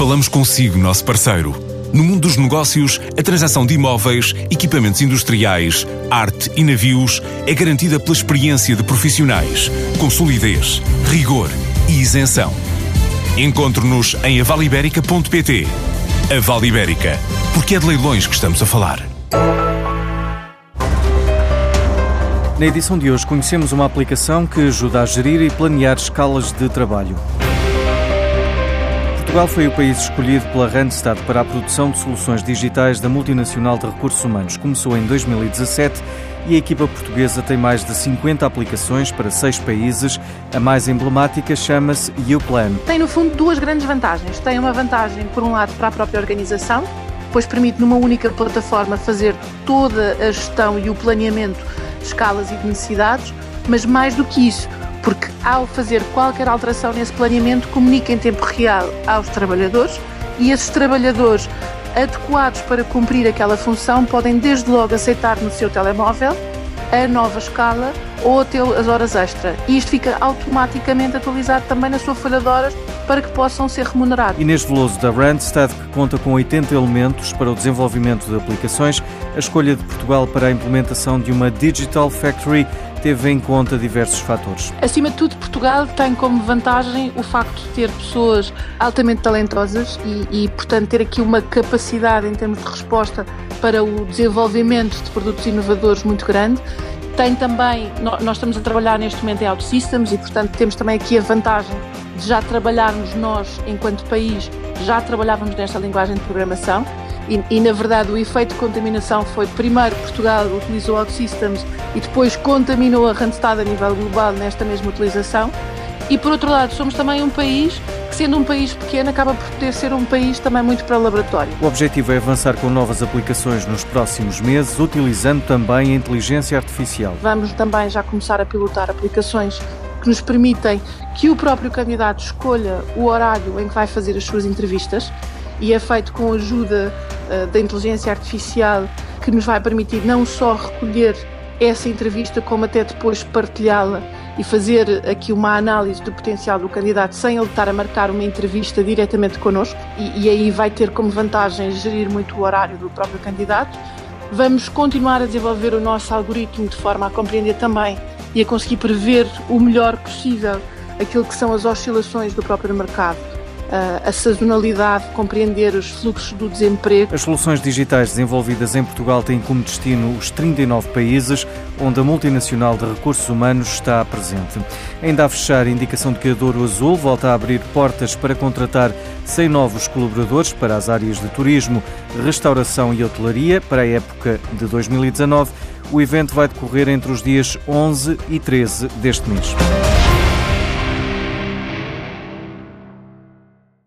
Falamos consigo, nosso parceiro. No mundo dos negócios, a transação de imóveis, equipamentos industriais, arte e navios é garantida pela experiência de profissionais, com solidez, rigor e isenção. Encontre-nos em avaliberica.pt. A Vale Ibérica, porque é de leilões que estamos a falar. Na edição de hoje conhecemos uma aplicação que ajuda a gerir e planear escalas de trabalho. Portugal foi o país escolhido pela Randstad para a produção de soluções digitais da multinacional de recursos humanos. Começou em 2017 e a equipa portuguesa tem mais de 50 aplicações para seis países. A mais emblemática chama-se YouPlan. Tem, no fundo, duas grandes vantagens. Tem uma vantagem, por um lado, para a própria organização, pois permite, numa única plataforma, fazer toda a gestão e o planeamento escalas e de necessidades, mas mais do que isso, porque ao fazer qualquer alteração nesse planeamento, comunica em tempo real aos trabalhadores e esses trabalhadores adequados para cumprir aquela função podem desde logo aceitar no seu telemóvel a nova escala ou as horas extra. E isto fica automaticamente atualizado também na sua folha de horas para que possam ser remunerados. Inês Veloso da Randstad, que conta com 80 elementos para o desenvolvimento de aplicações, a escolha de Portugal para a implementação de uma Digital Factory teve em conta diversos fatores. Acima de tudo, Portugal tem como vantagem o facto de ter pessoas altamente talentosas e, e, portanto, ter aqui uma capacidade em termos de resposta para o desenvolvimento de produtos inovadores muito grande. Tem também, nós estamos a trabalhar neste momento em OutSystems e, portanto, temos também aqui a vantagem de já trabalharmos nós, enquanto país, já trabalhávamos nesta linguagem de programação e, e, na verdade o efeito de contaminação foi primeiro Portugal utilizou OutSystems e depois contaminou a Randstad a nível global nesta mesma utilização e por outro lado somos também um país que sendo um país pequeno acaba por poder ser um país também muito para laboratório. O objetivo é avançar com novas aplicações nos próximos meses, utilizando também a inteligência artificial. Vamos também já começar a pilotar aplicações que nos permitem que o próprio candidato escolha o horário em que vai fazer as suas entrevistas e é feito com a ajuda uh, da inteligência artificial que nos vai permitir não só recolher essa entrevista, como até depois partilhá-la e fazer aqui uma análise do potencial do candidato sem ele estar a marcar uma entrevista diretamente connosco e, e aí vai ter como vantagem gerir muito o horário do próprio candidato. Vamos continuar a desenvolver o nosso algoritmo de forma a compreender também e a conseguir prever o melhor possível aquilo que são as oscilações do próprio mercado a sazonalidade, compreender os fluxos do desemprego. As soluções digitais desenvolvidas em Portugal têm como destino os 39 países onde a multinacional de recursos humanos está presente. Ainda a fechar, a indicação de que a Douro Azul volta a abrir portas para contratar 100 novos colaboradores para as áreas de turismo, restauração e hotelaria para a época de 2019. O evento vai decorrer entre os dias 11 e 13 deste mês.